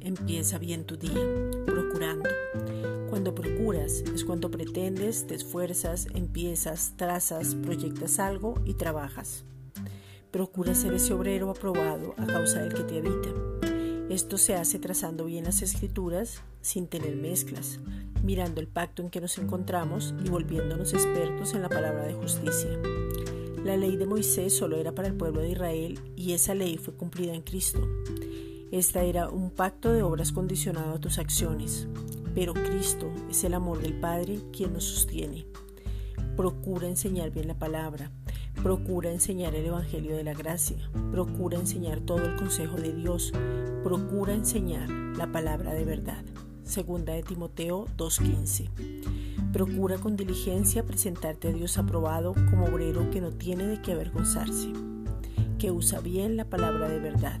empieza bien tu día, procurando. Cuando procuras es cuando pretendes, te esfuerzas, empiezas, trazas, proyectas algo y trabajas. Procura ser ese obrero aprobado a causa del que te habita. Esto se hace trazando bien las escrituras sin tener mezclas, mirando el pacto en que nos encontramos y volviéndonos expertos en la palabra de justicia. La ley de Moisés solo era para el pueblo de Israel y esa ley fue cumplida en Cristo. Esta era un pacto de obras condicionado a tus acciones, pero Cristo es el amor del Padre quien nos sostiene. Procura enseñar bien la palabra, procura enseñar el Evangelio de la Gracia, procura enseñar todo el consejo de Dios, procura enseñar la palabra de verdad. Segunda de Timoteo 2.15. Procura con diligencia presentarte a Dios aprobado como obrero que no tiene de qué avergonzarse, que usa bien la palabra de verdad.